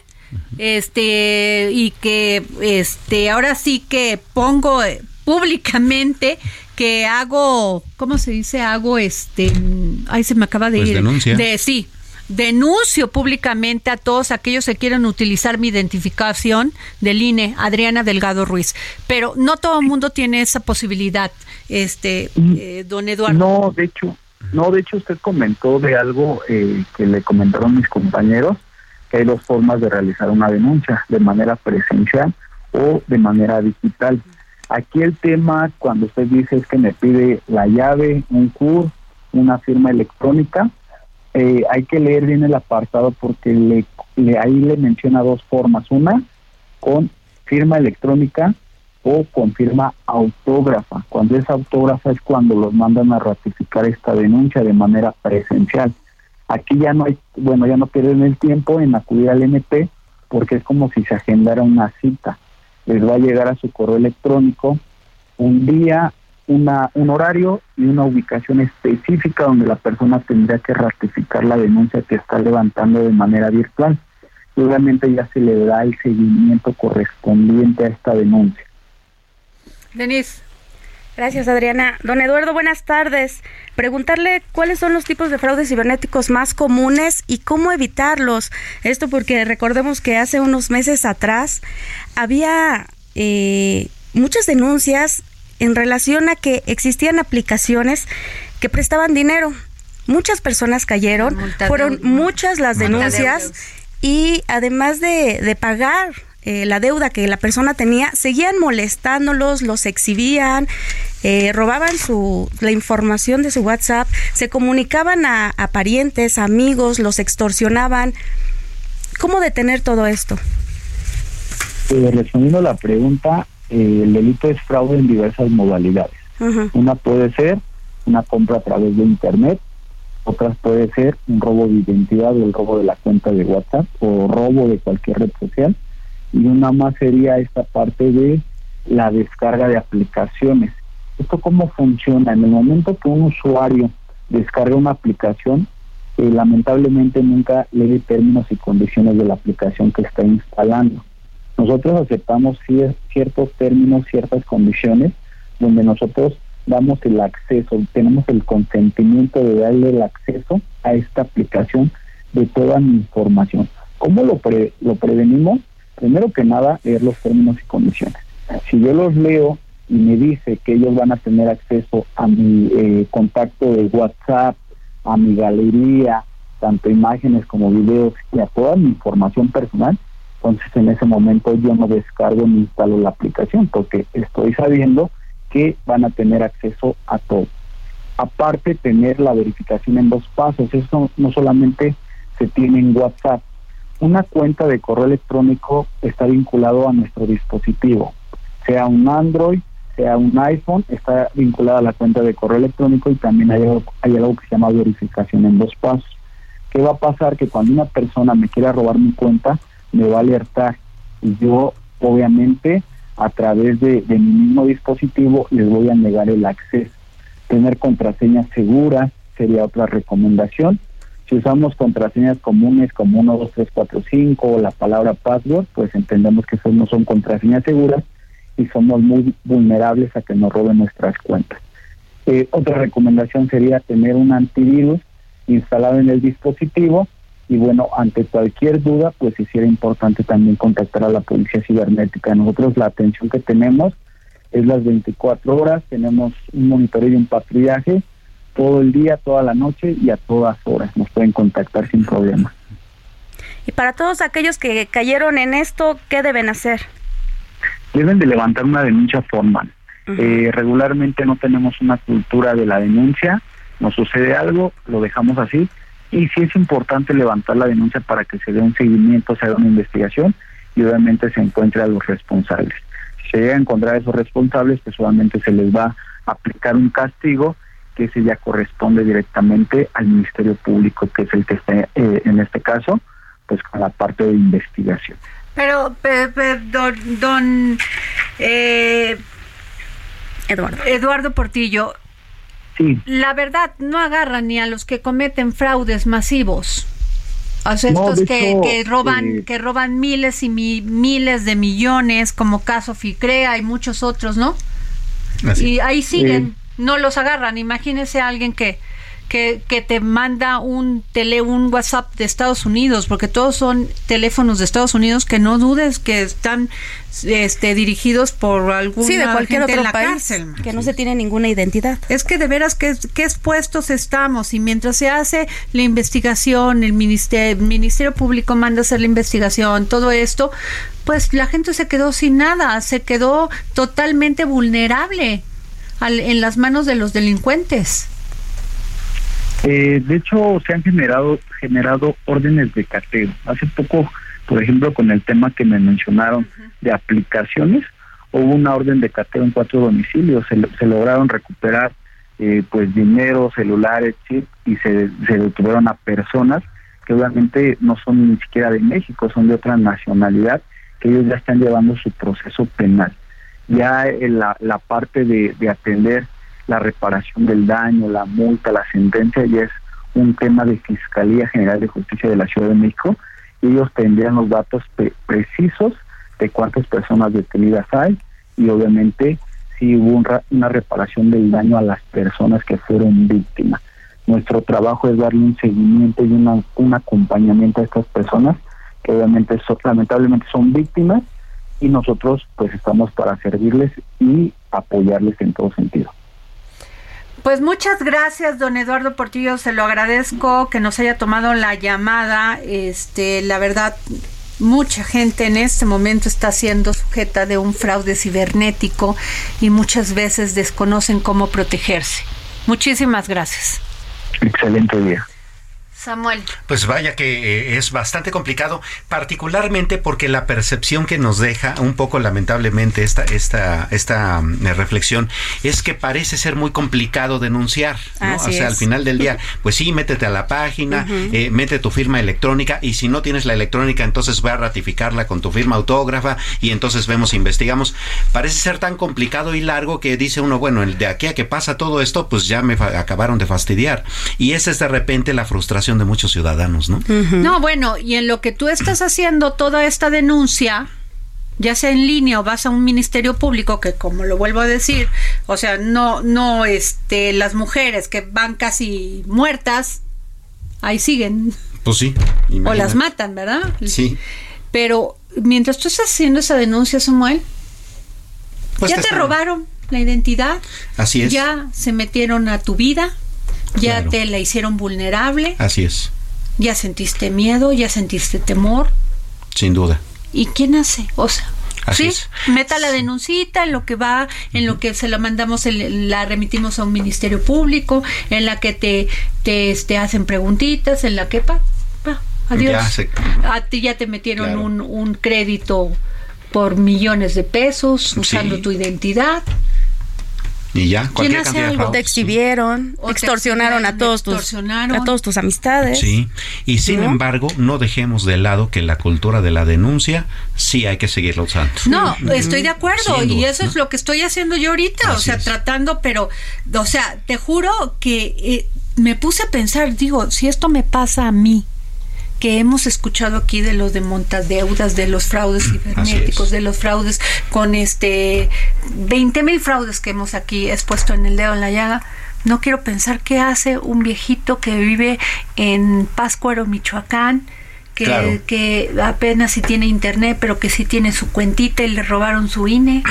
este y que este ahora sí que pongo eh, públicamente que hago, ¿cómo se dice? Hago este, ay se me acaba de pues ir. Denuncia. De sí, denuncio públicamente a todos aquellos que quieran utilizar mi identificación del INE, Adriana Delgado Ruiz. Pero no todo el mundo tiene esa posibilidad, este, eh, don Eduardo. No, de hecho, no, de hecho usted comentó de algo eh, que le comentaron mis compañeros, que hay dos formas de realizar una denuncia, de manera presencial o de manera digital. Aquí el tema, cuando usted dice es que me pide la llave, un CUR, una firma electrónica, eh, hay que leer bien el apartado porque le, le, ahí le menciona dos formas. Una, con firma electrónica o con firma autógrafa. Cuando es autógrafa es cuando los mandan a ratificar esta denuncia de manera presencial. Aquí ya no hay, bueno, ya no pierden el tiempo en acudir al MP porque es como si se agendara una cita. Les va a llegar a su correo electrónico un día, una, un horario y una ubicación específica donde la persona tendría que ratificar la denuncia que está levantando de manera virtual. Y obviamente ya se le da el seguimiento correspondiente a esta denuncia. Denise. Gracias, Adriana. Don Eduardo, buenas tardes. Preguntarle cuáles son los tipos de fraudes cibernéticos más comunes y cómo evitarlos. Esto porque recordemos que hace unos meses atrás había eh, muchas denuncias en relación a que existían aplicaciones que prestaban dinero. Muchas personas cayeron, fueron muchas las denuncias y además de, de pagar eh, la deuda que la persona tenía, seguían molestándolos, los exhibían, eh, robaban su, la información de su WhatsApp, se comunicaban a, parientes, amigos, los extorsionaban. ¿Cómo detener todo esto? Eh, respondiendo la pregunta, eh, el delito es fraude en diversas modalidades. Una puede ser una compra a través de Internet, otras puede ser un robo de identidad o el robo de la cuenta de WhatsApp o robo de cualquier red social y una más sería esta parte de la descarga de aplicaciones. ¿Esto cómo funciona? En el momento que un usuario descarga una aplicación, eh, lamentablemente nunca lee términos y condiciones de la aplicación que está instalando. Nosotros aceptamos ciertos términos, ciertas condiciones, donde nosotros damos el acceso, tenemos el consentimiento de darle el acceso a esta aplicación de toda mi información. ¿Cómo lo, lo prevenimos? Primero que nada, leer los términos y condiciones. Si yo los leo y me dice que ellos van a tener acceso a mi eh, contacto de WhatsApp, a mi galería, tanto imágenes como videos y a toda mi información personal, entonces en ese momento yo no descargo ni instalo la aplicación porque estoy sabiendo que van a tener acceso a todo. Aparte, tener la verificación en dos pasos. Eso no solamente se tiene en WhatsApp, una cuenta de correo electrónico está vinculado a nuestro dispositivo, sea un Android, sea un iPhone, está vinculada a la cuenta de correo electrónico y también hay algo, que se llama verificación en dos pasos. ¿Qué va a pasar? Que cuando una persona me quiera robar mi cuenta, me va a alertar y yo obviamente a través de, de mi mismo dispositivo les voy a negar el acceso. Tener contraseñas seguras sería otra recomendación si usamos contraseñas comunes como 1, 2, 3, 4, 5 o la palabra password, pues entendemos que esas no son contraseñas seguras y somos muy vulnerables a que nos roben nuestras cuentas. Eh, otra recomendación sería tener un antivirus instalado en el dispositivo y bueno, ante cualquier duda, pues sí sería importante también contactar a la policía cibernética. Nosotros la atención que tenemos es las 24 horas, tenemos un monitoreo y un patrullaje todo el día, toda la noche y a todas horas. Nos pueden contactar sin problema. Y para todos aquellos que cayeron en esto, ¿qué deben hacer? Deben de levantar una denuncia formal. Eh, regularmente no tenemos una cultura de la denuncia, nos sucede algo, lo dejamos así, y sí es importante levantar la denuncia para que se dé un seguimiento, se haga una investigación y obviamente se encuentre a los responsables. Si se llega a encontrar a esos responsables, pues solamente se les va a aplicar un castigo que ese ya corresponde directamente al Ministerio Público, que es el que está eh, en este caso, pues con la parte de investigación. Pero, don, eh, Eduardo. Eduardo Portillo, sí. la verdad no agarran ni a los que cometen fraudes masivos. O sea, estos que, que, roban eh, que roban miles y miles de millones, como caso Ficrea y muchos otros, ¿no? Y ahí siguen no los agarran. Imagínese a alguien que, que, que, te manda un tele, un WhatsApp de Estados Unidos, porque todos son teléfonos de Estados Unidos que no dudes que están este, dirigidos por algún sí, de cualquier otro país que no se tiene ninguna identidad. Es que de veras que, que expuestos estamos y mientras se hace la investigación, el ministerio, el ministerio Público manda hacer la investigación, todo esto, pues la gente se quedó sin nada, se quedó totalmente vulnerable en las manos de los delincuentes. Eh, de hecho, se han generado generado órdenes de cateo. Hace poco, por ejemplo, con el tema que me mencionaron de aplicaciones, hubo una orden de cateo en cuatro domicilios. Se, se lograron recuperar eh, pues dinero, celulares, chip y se, se detuvieron a personas que obviamente no son ni siquiera de México, son de otra nacionalidad, que ellos ya están llevando su proceso penal. Ya en la, parte de, de atender la reparación del daño, la multa, la sentencia, ya es un tema de Fiscalía General de Justicia de la Ciudad de México. Ellos tendrían los datos pre- precisos de cuántas personas detenidas hay y obviamente si hubo un ra- una reparación del daño a las personas que fueron víctimas. Nuestro trabajo es darle un seguimiento y un acompañamiento a estas personas que obviamente son, lamentablemente son víctimas y nosotros pues estamos para servirles y apoyarles en todo sentido. Pues muchas gracias, don Eduardo Portillo, se lo agradezco que nos haya tomado la llamada. Este, la verdad, mucha gente en este momento está siendo sujeta de un fraude cibernético y muchas veces desconocen cómo protegerse. Muchísimas gracias. Excelente día. Samuel. Pues vaya que eh, es bastante complicado, particularmente porque la percepción que nos deja un poco lamentablemente esta esta esta mm, reflexión es que parece ser muy complicado denunciar, ¿no? Así o sea, es. al final del día, <laughs> pues sí, métete a la página, eh, mete tu firma electrónica y si no tienes la electrónica, entonces va a ratificarla con tu firma autógrafa y entonces vemos, investigamos. Parece ser tan complicado y largo que dice uno, bueno, el de aquí a que pasa todo esto, pues ya me acabaron de fastidiar. Y esa es de repente la frustración de muchos ciudadanos, ¿no? No, bueno, y en lo que tú estás haciendo toda esta denuncia, ya sea en línea o vas a un ministerio público que como lo vuelvo a decir, o sea, no no este las mujeres que van casi muertas ahí siguen Pues sí. o las matan, ¿verdad? Sí. Pero mientras tú estás haciendo esa denuncia, Samuel, Pues ya te te están- robaron la identidad, Así es. ya se metieron a tu vida, ya Claro. te la hicieron vulnerable, Así es, ya sentiste miedo, ya sentiste temor. sin duda. ¿Y quién hace? O sea, Así sí, es. meta la denuncita en lo que va, en lo que se la mandamos, el- la remitimos a un ministerio público, en la que te, te este, hacen preguntitas, en la que pa, pa, adiós. Ya se- A ti ya te metieron Claro. un, un crédito por millones de pesos usando Sí. tu identidad. Y ya, cualquier hace algo? Te exhibieron, te extorsionaron a todos tus a todos tus amistades. Sí, y sin ¿No? embargo, no dejemos de lado que la cultura de la denuncia sí hay que seguirla usando. No, estoy de acuerdo y eso ¿no? es lo que estoy haciendo yo ahorita, o sea, es. tratando, pero, o sea, te juro que eh, me puse a pensar, digo, si esto me pasa a mí, que hemos escuchado aquí de los de montadeudas, de los fraudes cibernéticos, de los fraudes con este 20 mil fraudes que hemos aquí expuesto en el dedo en la llaga. No quiero pensar qué hace un viejito que vive en Páscuaro, Michoacán, que, Claro. que apenas si tiene internet, pero que sí tiene su cuentita y le robaron su INE.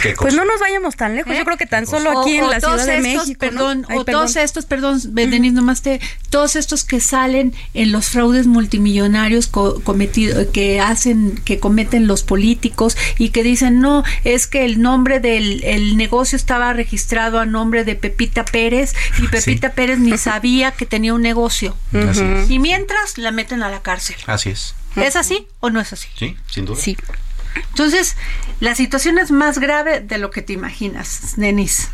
¿Qué Pues no nos vayamos tan lejos. Yo creo que tan solo O- aquí en o la todos Ciudad de estos, México. ¿no? Perdón, Ay, o perdón. todos estos, perdón, Denise, nomás te, todos estos que salen en los fraudes multimillonarios co- cometido, que hacen, que cometen los políticos y que dicen, no, es que el nombre del el negocio estaba registrado a nombre de Pepita Pérez y Pepita Pérez ni <laughs> sabía que tenía un negocio. Y mientras la meten a la cárcel. Así es. ¿Es así o no es así? Sí, sin duda. Sí. Entonces, la situación es más grave de lo que te imaginas, Denise.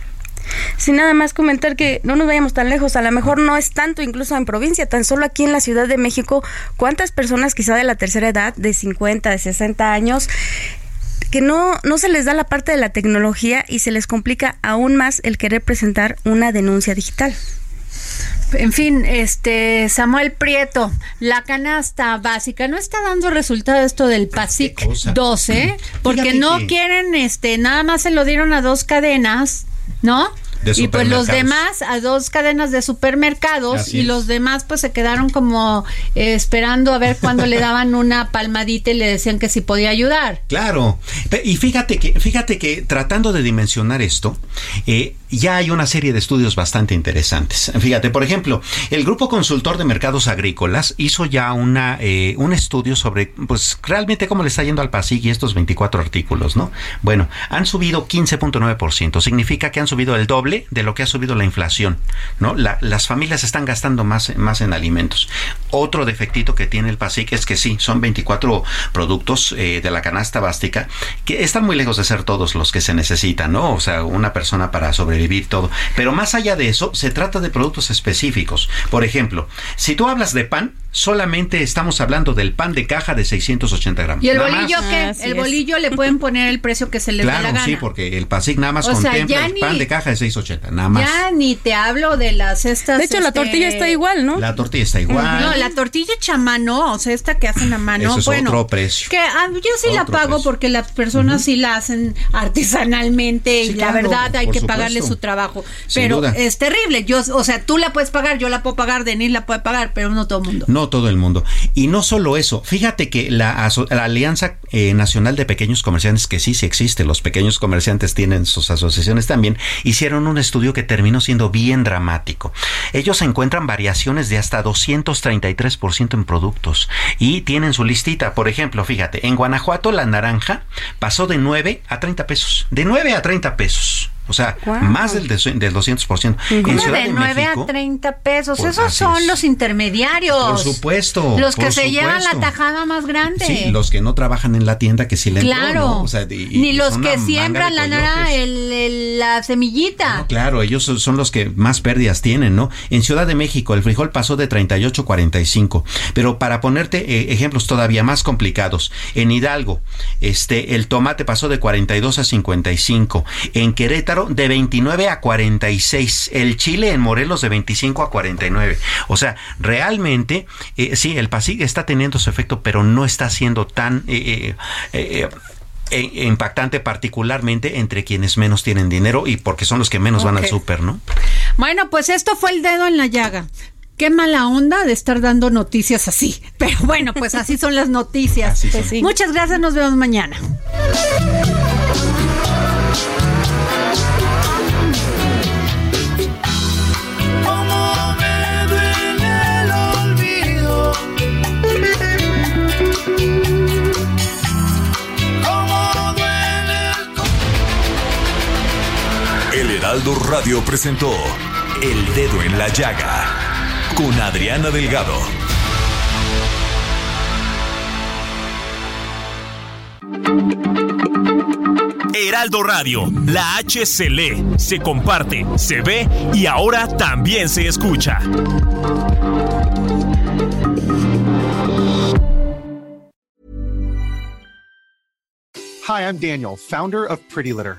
Sin nada más comentar que no nos vayamos tan lejos, a lo mejor no es tanto incluso en provincia, tan solo aquí en la Ciudad de México, cuántas personas quizá de la tercera edad, de 50, de 60 años, que no, no se les da la parte de la tecnología y se les complica aún más el querer presentar una denuncia digital. En fin, este Samuel Prieto, la canasta básica no está dando resultado esto del PASIC cosa. 12, porque Fíjate no que- quieren este nada más se lo dieron a dos cadenas, ¿no? Y pues los demás a dos cadenas de supermercados Así y es. los demás pues se quedaron como eh, esperando a ver cuándo le daban una palmadita y le decían que si podía ayudar. Claro. Y fíjate que, fíjate que tratando de dimensionar esto, eh, ya hay una serie de estudios bastante interesantes. Fíjate, por ejemplo, el Grupo Consultor de Mercados Agrícolas hizo ya una, eh, un estudio sobre, pues, realmente cómo le está yendo al PASIC y estos 24 artículos, ¿no? Bueno, han subido 15.9%, significa que han subido el doble de lo que ha subido la inflación, ¿no? las familias están gastando más, más en alimentos. Otro defectito que tiene el PASIC es que sí, son 24 productos eh, de la canasta básica que están muy lejos de ser todos los que se necesitan, ¿no? O sea, una persona para sobrevivir todo. Pero más allá de eso, se trata de productos específicos. Por ejemplo, si tú hablas de pan, solamente estamos hablando del pan de caja de 680 gramos. ¿Y el bolillo qué? el bolillo le pueden poner el precio que se les dé la gana. sí, porque el PASIC nada más contempla el pan de caja de 680, nada más. Ya ni te hablo de las estas... De hecho, la este, tortilla está igual, ¿no? La tortilla está igual. No, la tortilla hecha a mano, o sea, esta que hacen a mano, Eso es bueno. otro precio. Que ah, yo sí la pago porque las personas sí la hacen artesanalmente y la verdad hay que pagarle su trabajo. pero es terrible. Yo, o sea, tú la puedes pagar, yo la puedo pagar, Denis la puede pagar, pero no todo el mundo. No todo el mundo. Y no solo eso, fíjate que la, Alianza eh, Nacional de Pequeños Comerciantes, que sí, sí existe, los pequeños comerciantes tienen sus asociaciones también, hicieron un estudio que terminó siendo bien dramático. Ellos encuentran variaciones de hasta 233% en productos y tienen su listita. Por ejemplo, fíjate, en Guanajuato la naranja pasó de 9 a 30 pesos. De 9 a 30 pesos. O sea, más del, del 200%. En Ciudad de, 9 a 30 pesos. Pues Esos son los intermediarios. Por supuesto. Los que se llevan la tajada más grande. Sí, los que no trabajan en la tienda que sí le Claro. Ni los que siembran la nara, el, la semillita. claro, ellos son los que más pérdidas tienen, ¿no? En Ciudad de México el frijol pasó de 38 a 45. Pero para ponerte eh, ejemplos todavía más complicados, en Hidalgo, este, el tomate pasó de 42 a 55. En Querétaro, de 29 a 46, el Chile en Morelos de 25 a 49. O sea, realmente, eh, sí, el PASIG está teniendo su efecto, pero no está siendo tan... Eh, eh, impactante particularmente entre quienes menos tienen dinero y porque son los que menos van al súper, ¿no? Bueno, pues esto fue el dedo en la llaga. Qué mala onda de estar dando noticias así. <laughs> Pero bueno, pues así son las noticias. Muchas gracias, nos vemos mañana. Heraldo Radio presentó El Dedo en la Llaga con Adriana Delgado. Heraldo Radio, la H se lee, se comparte, se ve y ahora también se escucha. Hi, I'm Daniel, founder of Pretty Litter.